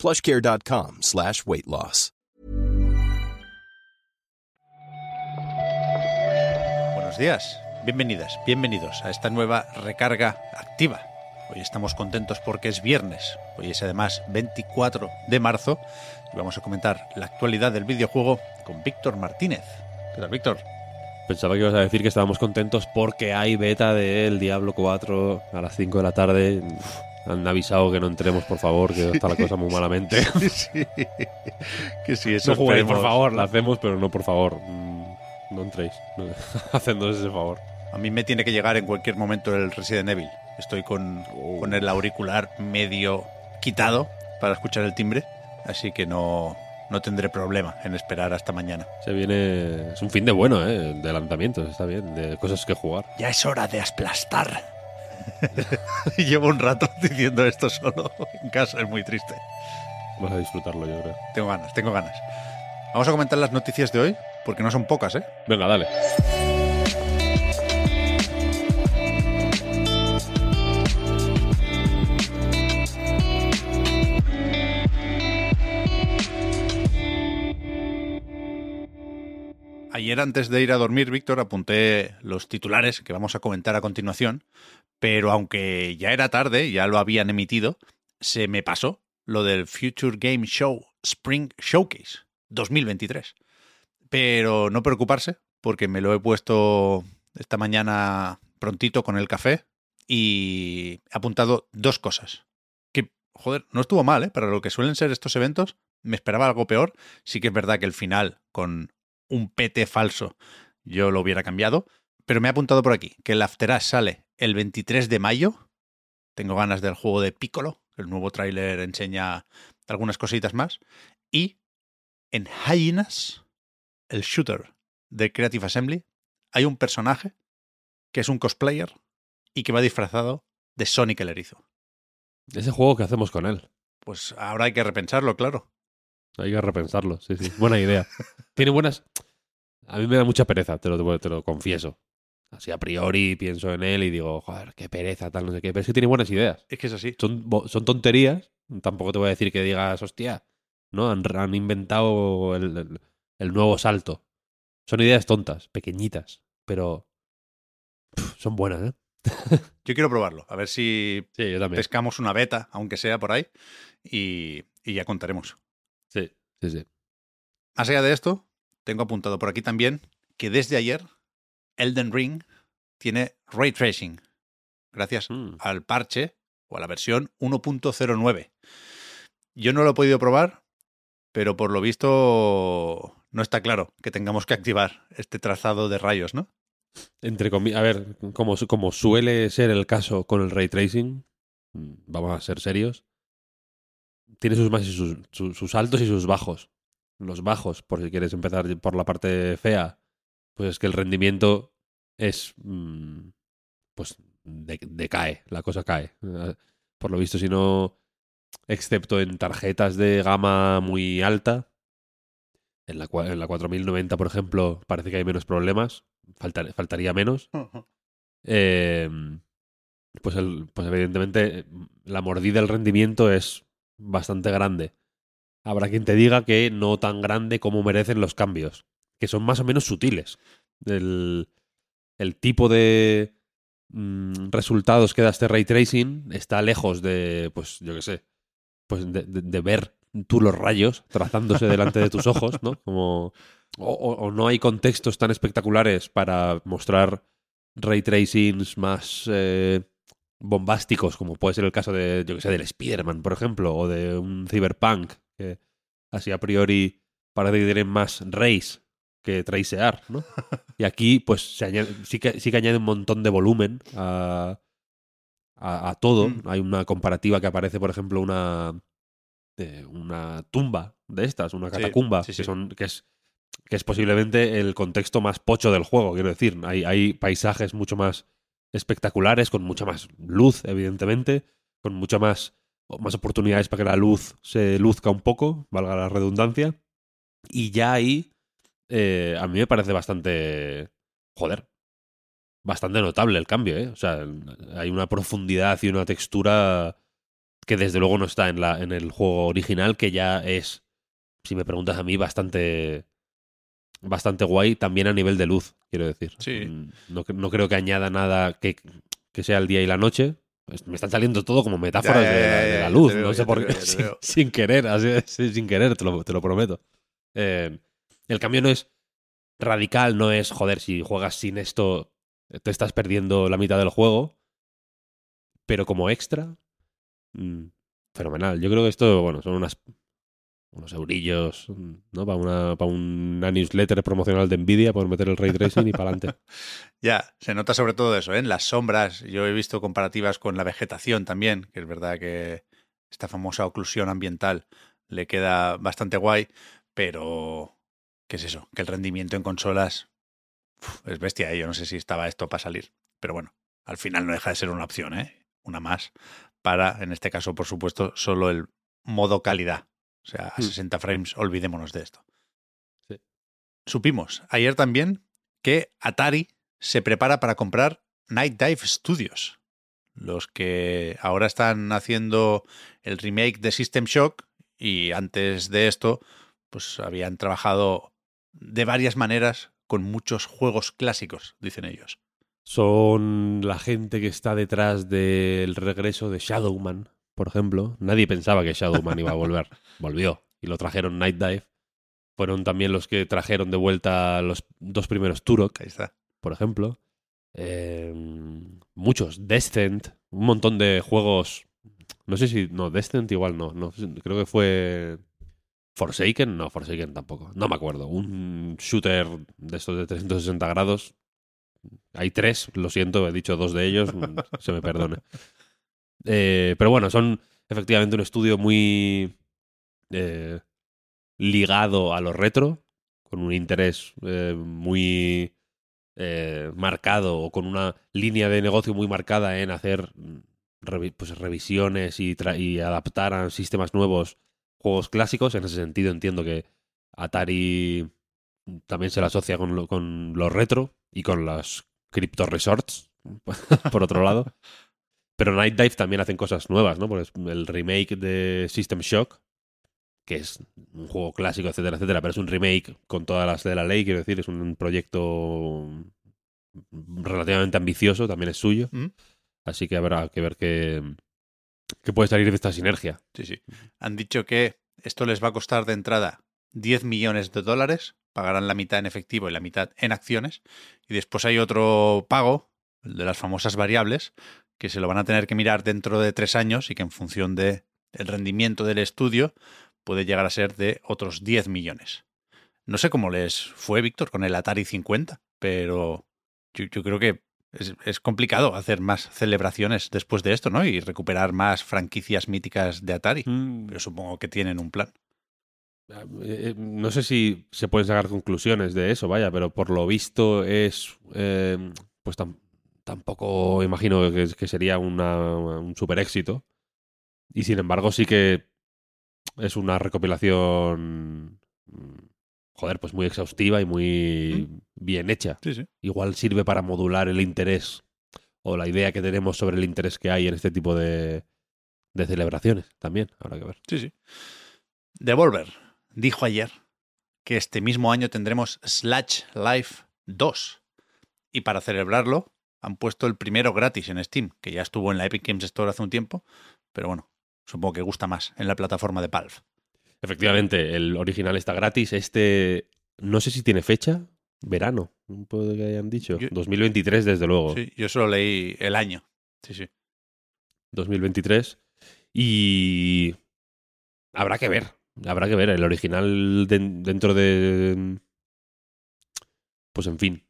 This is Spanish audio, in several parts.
plushcare.com slash weight loss. Buenos días, bienvenidas, bienvenidos a esta nueva recarga activa. Hoy estamos contentos porque es viernes, hoy es además 24 de marzo y vamos a comentar la actualidad del videojuego con Víctor Martínez. ¿Qué tal, Víctor? Pensaba que ibas a decir que estábamos contentos porque hay beta del Diablo 4 a las 5 de la tarde. Han avisado que no entremos, por favor, que está la cosa muy malamente. sí, que sí, eso no juguéis, por favor. La hacemos, pero no, por favor. Mm, No entréis. Hacednos ese favor. A mí me tiene que llegar en cualquier momento el Resident Evil. Estoy con, con el auricular medio quitado para escuchar el timbre, así que no, no tendré problema en esperar hasta mañana. Se viene. Es un fin de bueno, ¿eh? De lanzamientos, está bien. De cosas que jugar. Ya es hora de aplastar. llevo un rato diciendo esto solo en casa, es muy triste. Vas a disfrutarlo, yo creo. Tengo ganas, tengo ganas. Vamos a comentar las noticias de hoy, porque no son pocas, ¿eh? Venga, dale. Ayer antes de ir a dormir, Víctor, apunté los titulares que vamos a comentar a continuación, pero aunque ya era tarde, ya lo habían emitido, se me pasó lo del Future Game Show Spring Showcase 2023. Pero no preocuparse, porque me lo he puesto esta mañana prontito con el café y he apuntado dos cosas. Que, joder, no estuvo mal, ¿eh? Para lo que suelen ser estos eventos, me esperaba algo peor. Sí que es verdad que el final, con un PT falso, yo lo hubiera cambiado. Pero me ha apuntado por aquí que el After Us sale el 23 de mayo. Tengo ganas del juego de Piccolo. El nuevo tráiler enseña algunas cositas más. Y en Hyenas, el shooter de Creative Assembly, hay un personaje que es un cosplayer y que va disfrazado de Sonic el Erizo. Ese juego que hacemos con él. Pues ahora hay que repensarlo, claro. Hay que repensarlo, sí, sí. Buena idea. Tiene buenas. A mí me da mucha pereza, te lo, te lo confieso. Así a priori pienso en él y digo, joder, qué pereza, tal, no sé qué. Pero es que tiene buenas ideas. Es que es así. Son, son tonterías. Tampoco te voy a decir que digas, hostia, ¿no? Han, han inventado el, el- el nuevo salto. Son ideas tontas, pequeñitas, pero son buenas, ¿eh? Yo quiero probarlo, a ver si Sí, pescamos una beta, aunque sea por ahí, y, y ya contaremos. Sí, sí. Más allá de esto, tengo apuntado por aquí también que desde ayer Elden Ring tiene ray tracing, gracias Mm. al parche o a la versión 1.09. Yo no lo he podido probar, pero por lo visto no está claro que tengamos que activar este trazado de rayos, ¿no? Entre comi- a ver, como, como suele ser el caso con el ray tracing, mm, vamos a ser serios, tiene sus más y sus, su- sus altos y sus bajos. Los bajos, por si quieres empezar por la parte fea, pues es que el rendimiento es. mm, pues de- decae, la cosa cae. Por lo visto, si no. Excepto en tarjetas de gama muy alta, en la, en la 4090, por ejemplo, parece que hay menos problemas, faltar- faltaría menos. Eh, pues, el, pues evidentemente la mordida del rendimiento es bastante grande. Habrá quien te diga que no tan grande como merecen los cambios, que son más o menos sutiles. El, el tipo de mm, resultados que da este ray tracing está lejos de, pues yo qué sé, pues de, de- ver tú los rayos trazándose delante de tus ojos, ¿no? Como, o, o- o no hay contextos tan espectaculares para mostrar ray tracings más eh, bombásticos, como puede ser el caso de, yo que sé, del Spider-Man, por ejemplo, o de un Cyberpunk, que así a priori parece que tienen más rays que tracear, ¿no? Y aquí, pues, se añade- sí, que, sí que añade un montón de volumen a, a, a todo. Mm. Hay una comparativa que aparece, por ejemplo, una de una tumba de estas, una catacumba, sí, sí. Que, son, que, es, que es posiblemente el contexto más pocho del juego, quiero decir. Hay, hay paisajes mucho más espectaculares, con mucha más luz, evidentemente, con mucha más, más oportunidades para que la luz se luzca un poco, valga la redundancia. Y ya ahí, eh, a mí me parece bastante... Joder. Bastante notable el cambio, ¿eh? O sea, hay una profundidad y una textura que desde luego no está en, la, en el juego original, que ya es, si me preguntas a mí, bastante bastante guay también a nivel de luz, quiero decir. Sí. Mm, No, no creo que añada nada que, que sea el día y la noche. Es- Me están saliendo todo como metáforas Ya, ya, de, la, ya, de ya, la ya luz. veo, no sé por qué. Sin, querer, así sin querer, te lo, te lo prometo. Eh, el cambio no es radical, no es, joder, si juegas sin esto, te estás perdiendo la mitad del juego. Pero como extra, mm, fenomenal. Yo creo que esto, bueno, son unas unos eurillos, ¿no? Para una, para una newsletter promocional de Nvidia, por meter el ray tracing y para adelante. Ya, se nota sobre todo eso, ¿eh? en las sombras. Yo he visto comparativas con la vegetación también, que es verdad que esta famosa oclusión ambiental le queda bastante guay, pero ¿qué es eso? Que el rendimiento en consolas es bestia. ¿eh? Yo no sé si estaba esto para salir, pero bueno, al final no deja de ser una opción, ¿eh? una más para, en este caso, por supuesto, solo el modo calidad. O sea, a Hmm. 60 frames, olvidémonos de esto. Sí. Supimos ayer también que Atari se prepara para comprar Night Dive Studios, los que ahora están haciendo el remake de System Shock y antes de esto, pues habían trabajado de varias maneras con muchos juegos clásicos, dicen ellos. Son la gente que está detrás del regreso de Shadowman, por ejemplo. Nadie pensaba que Shadowman iba a volver. Volvió. Y lo trajeron Night Dive. Fueron también los que trajeron de vuelta los dos primeros Turok, Ahí está. por ejemplo. Eh, muchos. Descent. Un montón de juegos. No sé si. No, Descent igual no. no creo que fue. Forsaken. No, Forsaken tampoco. No me acuerdo. Un shooter de estos de 360 grados. Hay tres, lo siento, he dicho dos de ellos, se me perdone. Eh, pero bueno, son efectivamente un estudio muy eh, ligado a lo retro, con un interés eh, muy marcado o con una línea de negocio muy marcada en hacer mm, pues, revisiones y, adaptar a sistemas nuevos juegos clásicos. En ese sentido entiendo que Atari también se la asocia con lo, con lo retro y con los crypto resorts, por otro lado. Pero Night Dive también hacen cosas nuevas, ¿no? Porque es el remake de System Shock, que es un juego clásico, etcétera, etcétera, pero es un remake con todas las de la ley, quiero decir, es un proyecto relativamente ambicioso, también es suyo. ¿Mm? Así que habrá que ver qué, qué puede salir de esta sinergia. Sí, sí. Han dicho que esto les va a costar de entrada 10 millones de dólares, pagarán la mitad en efectivo y la mitad en acciones, y después hay otro pago, el de las famosas variables, que se lo van a tener que mirar dentro de tres años y que en función de el rendimiento del estudio puede llegar a ser de otros 10 millones. No sé cómo les fue, Víctor, con el Atari 50, pero yo, yo creo que es, es complicado hacer más celebraciones después de esto, ¿no? Y recuperar más franquicias míticas de Atari. Pero supongo que tienen un plan. Eh, no sé si se pueden sacar conclusiones de eso, vaya, pero por lo visto es. eh, pues tampoco imagino que, que sería una- un super éxito. Y sin embargo, sí que es una recopilación. mm, Joder, pues muy exhaustiva y muy bien hecha. Sí, sí. Igual sirve para modular el interés o la idea que tenemos sobre el interés que hay en este tipo de, de celebraciones. También, habrá que ver. Sí, sí. Devolver dijo ayer que este mismo año tendremos Slash Life 2. Y para celebrarlo han puesto el primero gratis en Steam, que ya estuvo en la Epic Games Store hace un tiempo, pero bueno, supongo que gusta más en la plataforma de Valve. Efectivamente, el original está gratis. Este, no sé si tiene fecha. Verano, puede que hayan dicho. Yo- 2023, desde luego. Sí, yo solo leí el año. Sí, sí. 2023. Y habrá que ver. Habrá que ver. El original den- dentro de... Pues en fin.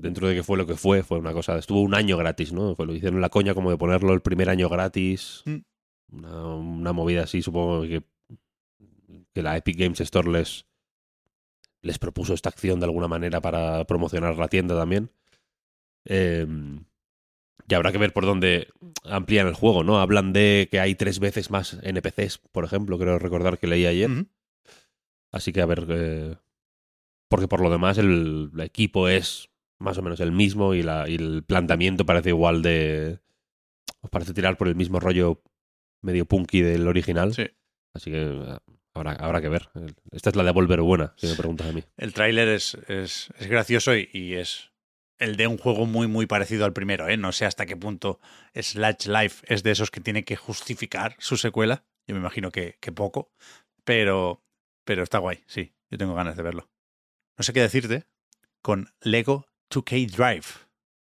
Dentro de que fue lo que fue, fue una cosa... Estuvo un año gratis, ¿no? Lo hicieron la coña como de ponerlo el primer año gratis. Mm. Una, una movida así, supongo que que la Epic Games Store les, les propuso esta acción de alguna manera para promocionar la tienda también. Eh, y habrá que ver por dónde amplían el juego, ¿no? Hablan de que hay tres veces más NPCs, por ejemplo, creo recordar que leí ayer. Así que a ver. eh, porque por lo demás el, equipo es más o menos el mismo y, la, y el planteamiento parece igual de. Os parece tirar por el mismo rollo medio punky del original. Sí. Así que eh, habrá, habrá que ver. Esta es la de Volver buena, si me preguntas a mí. El tráiler es, es, es gracioso y, y es el de un juego muy, muy parecido al primero. ¿eh? No sé hasta qué punto Slash Life es de esos que tiene que justificar su secuela. Yo me imagino que, que poco. Pero, pero está guay, sí. Yo tengo ganas de verlo. No sé qué decirte con Lego 2K Drive.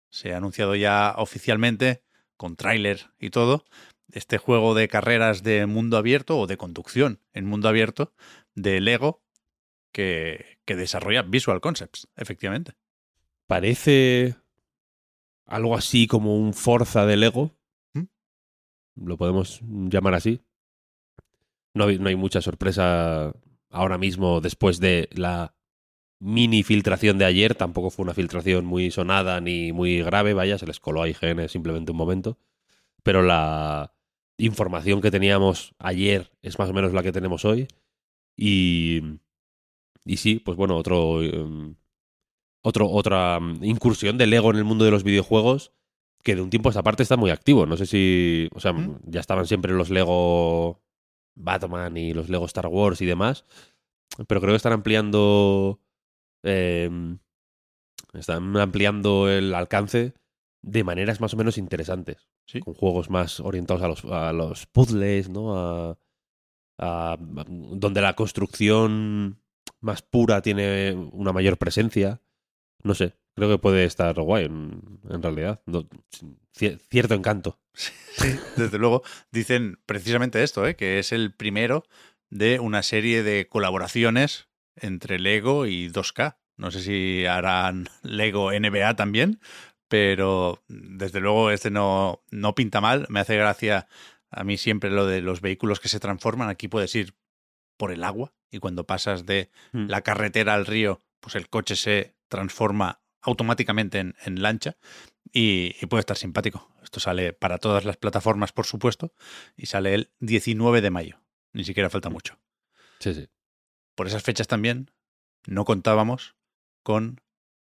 Se ha anunciado ya oficialmente, con tráiler y todo, este juego de carreras de mundo abierto o de conducción en mundo abierto de Lego que, que desarrolla Visual Concepts, efectivamente. Parece algo así como un Forza de Lego. ¿Mm? Lo podemos llamar así. No hay, no hay mucha sorpresa ahora mismo después de la mini filtración de ayer. Tampoco fue una filtración muy sonada ni muy grave, vaya, se les coló a IGN simplemente un momento. Pero la información que teníamos ayer es más o menos la que tenemos hoy. Y, y sí, pues bueno, otro, um, otro, otra um, incursión de Lego en el mundo de los videojuegos que de un tiempo a esta parte está muy activo. No sé si, o sea, ¿Mm? ya estaban siempre los Lego Batman y los Lego Star Wars y demás, pero creo que están ampliando, eh, están ampliando el alcance de maneras más o menos interesantes, Sí. con juegos más orientados a los, a los puzzles, ¿no? A, a- donde la construcción más pura tiene una mayor presencia. No sé, creo que puede estar guay en, en realidad. No- cierto encanto. Sí, desde luego. Dicen precisamente esto, ¿eh? que es el primero de una serie de colaboraciones entre Lego y 2K. No sé si harán Lego NBA también, pero desde luego este no, no pinta mal. Me hace gracia a mí siempre lo de los vehículos que se transforman. Aquí puedes ir por el agua y cuando pasas de Mm. la carretera al río, pues el coche se transforma automáticamente en, en lancha y, y puede estar simpático. Esto sale para todas las plataformas, por supuesto, y sale el 19 de mayo. Ni siquiera falta mucho. Sí, sí. Por esas fechas también no contábamos con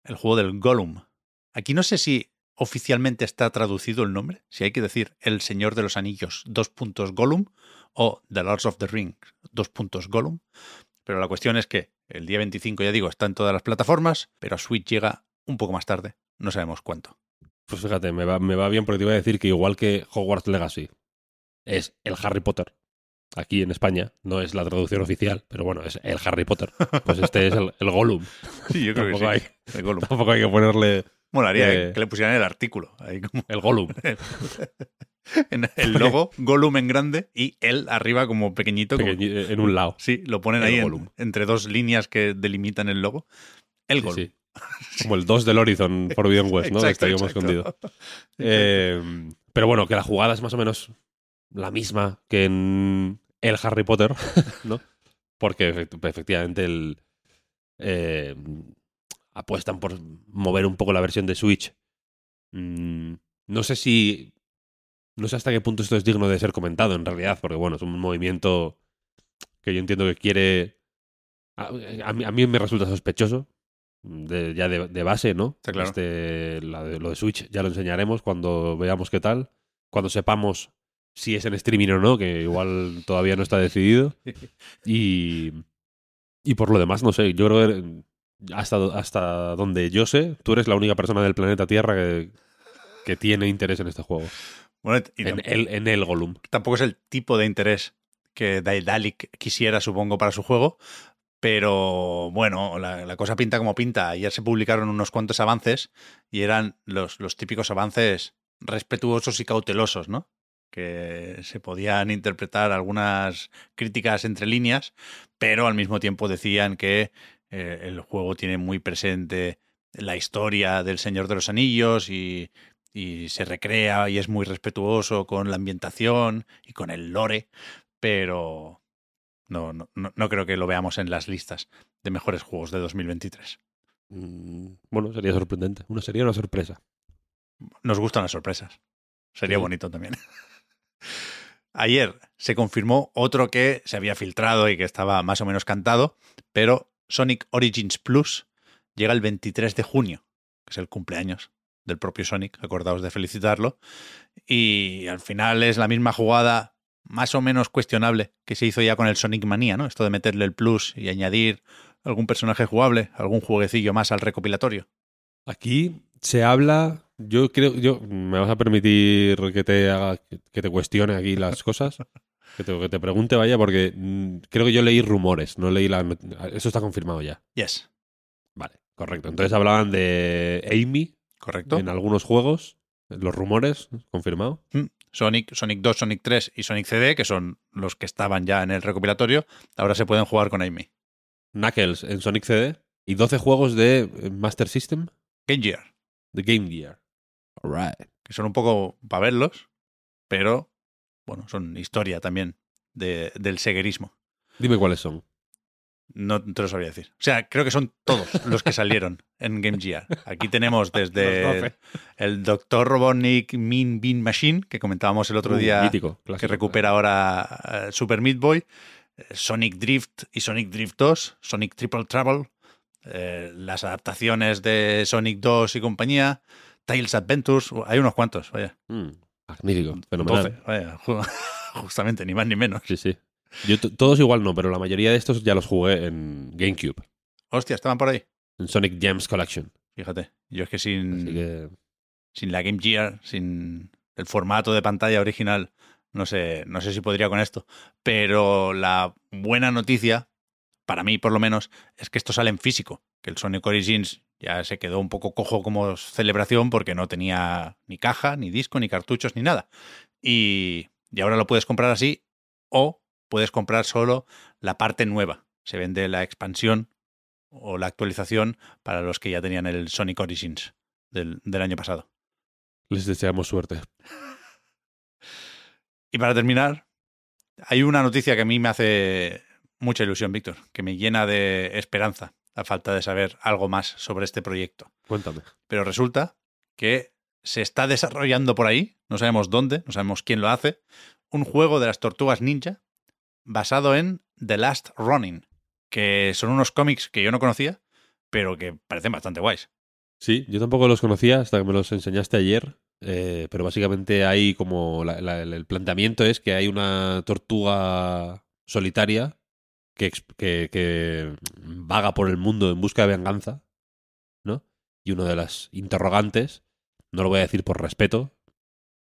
el juego del Gollum. Aquí no sé si oficialmente está traducido el nombre, si hay que decir El Señor de los Anillos, dos puntos Gollum, o The Lords of the Rings, dos puntos Gollum. Pero la cuestión es que el día 25, ya digo, está en todas las plataformas, pero a Switch llega un poco más tarde, no sabemos cuánto. Pues fíjate, me va, me va bien porque te iba a decir que igual que Hogwarts Legacy es el Harry Potter, aquí en España, no es la traducción oficial, pero bueno, es el Harry Potter. Pues este es el, el Gollum. Sí, yo creo que sí. hay- El Gollum. Tampoco hay que ponerle Molaría Eh. que le pusieran el artículo. Ahí como el Gollum. en el logo, Gollum en grande y él arriba como pequeñito. como- pequeñi- en un lado. sí, lo ponen El ahí en- entre dos líneas que delimitan el logo. El Sí, Gollum. sí. Como el 2 del Horizon Forbidden West, ¿no? Exacto, más exacto. escondido. Eh, pero bueno, que la jugada es más o menos la misma que en el Harry Potter, ¿no? Porque efect- efectivamente el, eh, apuestan por mover un poco la versión de Switch. Mm, no sé si. No sé hasta qué punto esto es digno de ser comentado en realidad, porque bueno, es un movimiento que yo entiendo que quiere. A, a mí, a mí me resulta sospechoso, de- ya de, de base, ¿no? Está claro. Este, la de- lo de Switch ya lo enseñaremos cuando veamos qué tal, cuando sepamos si es en streaming o no, que igual todavía no está decidido. Y, y por lo demás, no sé, yo creo que hasta, hasta donde yo sé, tú eres la única persona del planeta Tierra que, que tiene interés en este juego. Bueno, y En el, en el Gollum. tampoco es el tipo de interés que Daedalic quisiera, supongo, para su juego. Pero bueno, la, la cosa pinta como pinta. Ayer se publicaron unos cuantos avances y eran los, los típicos avances respetuosos y cautelosos, ¿no? Que se podían interpretar algunas críticas entre líneas, pero al mismo tiempo decían que eh, el juego tiene muy presente la historia del Señor de los Anillos y, y se recrea y es muy respetuoso con la ambientación y con el lore, pero No, no, no, creo que lo veamos en las listas de mejores juegos de 2023. Mm, Bueno, sería sorprendente. Una sería una sorpresa. Nos gustan las sorpresas. Sería Sí. bonito también. Ayer se confirmó otro que se había filtrado y que estaba más o menos cantado, pero Sonic Origins Plus llega el 23 de junio, que es el cumpleaños del propio Sonic, acordaos de felicitarlo. Y al final es la misma jugada más o menos cuestionable que se hizo ya con el Sonic Manía, ¿no? Esto de meterle el plus y añadir algún personaje jugable, algún jueguecillo más al recopilatorio. Aquí se habla. Yo creo. Yo, ¿Me vas a permitir que te haga, que te cuestione aquí las cosas? Que te, que te pregunte, vaya, porque mm, creo que yo leí rumores, no leí la. Eso está confirmado ya. Yes, Vale, correcto. Entonces hablaban de Amy correcto. en algunos juegos. Los rumores, confirmado. Sonic, Sonic 2, Sonic 3 y Sonic CD, que son los que estaban ya en el recopilatorio, ahora se pueden jugar con Amy. Knuckles en Sonic CD. Y 12 juegos de eh, Master System, Game Gear, de Game Gear. Alright. que son un poco para verlos, pero bueno, son historia también de- del seguerismo. Dime cuáles son. No te lo sabría decir. O sea, creo que son todos los que salieron en Game Gear. Aquí tenemos desde 12. el Dr. Robotnik Mean Bean Machine, que comentábamos el otro Uh, día, mítico, que recupera ahora eh, Super Meat Boy, eh, Sonic Drift y Sonic Drift 2, Sonic Triple Trouble, eh, las adaptaciones de Sonic 2 y compañía, Tales Adventures, hay unos cuantos, vaya. Mm, magnífico, fenomenal. 12, vaya, ju- justamente, ni más ni menos. Sí, sí. Yo todos igual no, pero la mayoría de estos ya los jugué en GameCube, Hostia, estaban por ahí. en Sonic Gems Collection. Fíjate, yo es que sin, que sin la Game Gear, sin el formato de pantalla original, no sé, no sé si podría con esto. Pero la buena noticia, para mí por lo menos, es que esto sale en físico. Que el Sonic Origins ya se quedó un poco cojo como celebración porque no tenía ni caja, ni disco, ni cartuchos, ni nada. Y, y ahora lo puedes comprar así o puedes comprar solo la parte nueva. Se vende la expansión o la actualización para los que ya tenían el Sonic Origins del, del año pasado. les deseamos suerte. Y para terminar, hay una noticia que a mí me hace mucha ilusión, Víctor, que me llena de esperanza a falta de saber algo más sobre este proyecto. Cuéntame. Pero resulta que se está desarrollando por ahí, no sabemos dónde, no sabemos quién lo hace, un juego de las tortugas ninja basado en The Last Running, que son unos cómics que yo no conocía, pero que parecen bastante guays. Sí, yo tampoco los conocía hasta que me los enseñaste ayer, eh, pero básicamente hay como la- la- el planteamiento es que hay una tortuga solitaria que, que, que vaga por el mundo en busca de venganza, ¿no? Y una de las interrogantes, no lo voy a decir por respeto,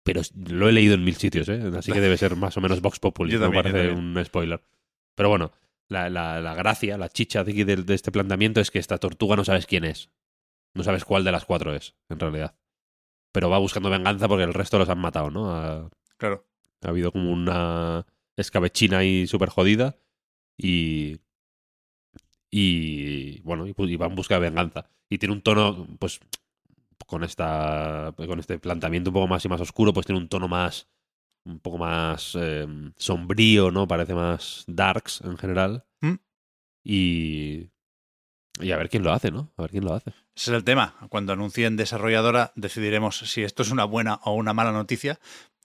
pero lo he leído en mil sitios, ¿eh? Así que debe ser más o menos Vox Populi, no parece un spoiler. Pero bueno, la, la- la gracia, la chicha de, aquí de- de este planteamiento es que esta tortuga no sabes quién es. No sabes cuál de las cuatro es, en realidad. Pero va buscando venganza porque el resto los han matado, ¿no? Ha, Claro. ha habido como una escabechina ahí súper jodida y... Y bueno, y, pu- y va en busca de venganza. Y tiene un tono, pues, con esta con este planteamiento un poco más y más oscuro, pues tiene un tono más, un poco más eh, sombrío, ¿no? Parece más darks en general. ¿Mm? Y... Y a ver quién lo hace, ¿no? A ver quién lo hace. Ese es el tema. Cuando anuncien desarrolladora decidiremos si esto es una buena o una mala noticia.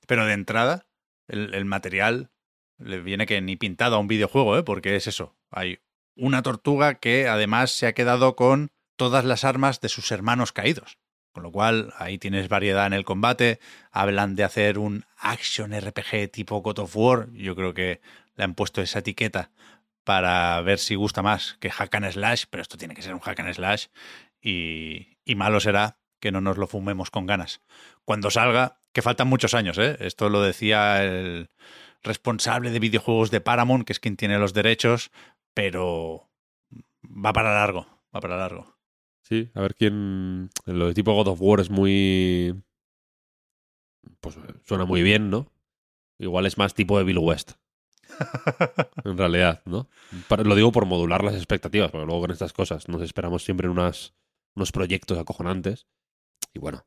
Pero de entrada, el, el material le viene que ni pintado a un videojuego, ¿eh? porque es eso. Hay una tortuga que además se ha quedado con todas las armas de sus hermanos caídos. Con lo cual, ahí tienes variedad en el combate. Hablan de hacer un action RPG tipo God of War. Yo creo que le han puesto esa etiqueta para ver si gusta más que hack and slash, pero esto tiene que ser un hack and slash y, y malo será que no nos lo fumemos con ganas. Cuando salga, que faltan muchos años, ¿eh? Esto lo decía el responsable de videojuegos de Paramount, que es quien tiene los derechos, pero va para largo, va para largo. Sí, a ver quién. Lo de tipo God of War es muy. Pues suena muy bien, ¿no? Igual es más tipo Evil West, en realidad, ¿no? Para- lo digo por modular las expectativas, porque luego con estas cosas nos esperamos siempre unas, unos proyectos acojonantes. Y bueno,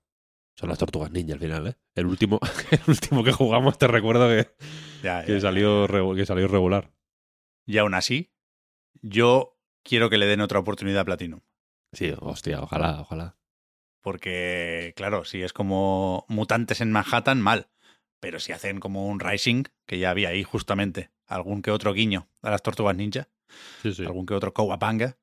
son las tortugas ninja al final, ¿eh? El último, el último que jugamos, te recuerdo que, Ya, que salió, que salió regular. Y aún así, yo quiero que le den otra oportunidad a Platinum. Sí, hostia, ojalá, ojalá. Porque, claro, si es como mutantes en Manhattan, mal. Pero si hacen como un Rising, que ya había ahí justamente algún que otro guiño a las tortugas ninja, Sí, sí. algún que otro Kowabanga,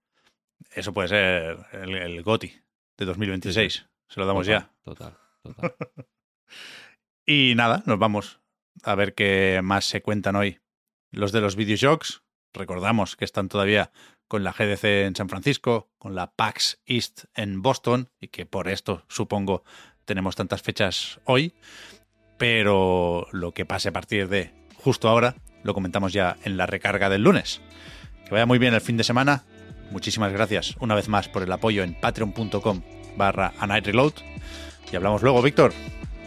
eso puede ser el, el GOTI de 2026. Se lo damos ya. Total, Y nada, nos vamos a ver qué más se cuentan hoy. Los de los videojuegos, recordamos que están todavía con la GDC en San Francisco, con la PAX East en Boston, y que por esto, supongo, tenemos tantas fechas hoy. Pero lo que pase a partir de justo ahora, lo comentamos ya en la recarga del lunes. Que vaya muy bien el fin de semana. Muchísimas gracias una vez más por el apoyo en patreon.com barra a Night Reload. Y hablamos luego, Víctor.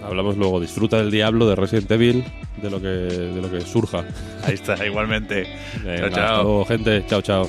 Hablamos luego. Disfruta del diablo de Resident Evil, de lo que, de lo que surja. Ahí está, igualmente. Venga, chao. hasta luego, gente. Chao, chao.